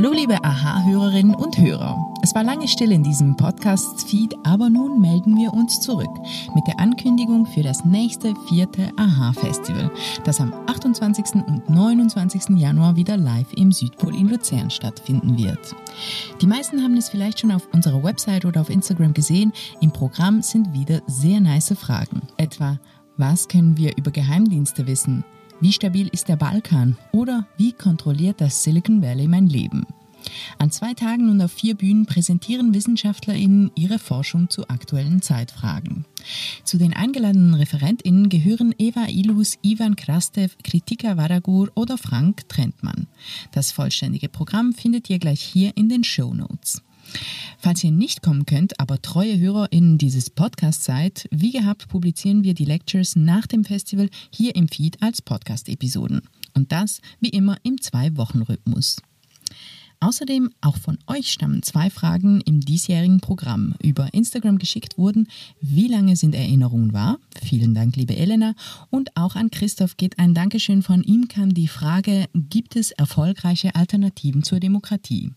Hallo liebe Aha-Hörerinnen und Hörer. Es war lange still in diesem Podcast-Feed, aber nun melden wir uns zurück mit der Ankündigung für das nächste vierte Aha-Festival, das am 28. und 29. Januar wieder live im Südpol in Luzern stattfinden wird. Die meisten haben es vielleicht schon auf unserer Website oder auf Instagram gesehen. Im Programm sind wieder sehr nice Fragen. Etwa, was können wir über Geheimdienste wissen? Wie stabil ist der Balkan? Oder wie kontrolliert das Silicon Valley mein Leben? An zwei Tagen und auf vier Bühnen präsentieren WissenschaftlerInnen ihre Forschung zu aktuellen Zeitfragen. Zu den eingeladenenen ReferentInnen gehören Eva Ilus, Ivan Krastev, Kritika Varagur oder Frank Trentmann. Das vollständige Programm findet ihr gleich hier in den Show Notes. Falls ihr nicht kommen könnt, aber treue HörerInnen dieses Podcasts seid, wie gehabt publizieren wir die Lectures nach dem Festival hier im Feed als Podcast-Episoden. Und das wie immer im Zwei-Wochen-Rhythmus. Außerdem auch von euch stammen zwei Fragen im diesjährigen Programm über Instagram geschickt wurden. Wie lange sind Erinnerungen wahr? Vielen Dank, liebe Elena. Und auch an Christoph geht ein Dankeschön von ihm kam die Frage, gibt es erfolgreiche Alternativen zur Demokratie?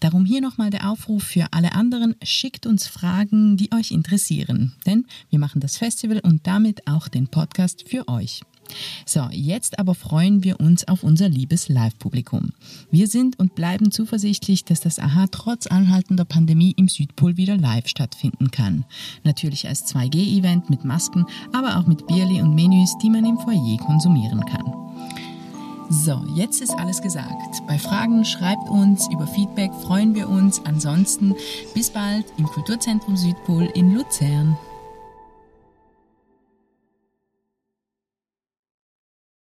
Darum hier nochmal der Aufruf für alle anderen, schickt uns Fragen, die euch interessieren. Denn wir machen das Festival und damit auch den Podcast für euch. So, jetzt aber freuen wir uns auf unser liebes Live-Publikum. Wir sind und bleiben zuversichtlich, dass das AHA trotz anhaltender Pandemie im Südpol wieder live stattfinden kann. Natürlich als 2G-Event mit Masken, aber auch mit Bierli und Menüs, die man im Foyer konsumieren kann. So, jetzt ist alles gesagt. Bei Fragen schreibt uns, über Feedback freuen wir uns. Ansonsten bis bald im Kulturzentrum Südpol in Luzern.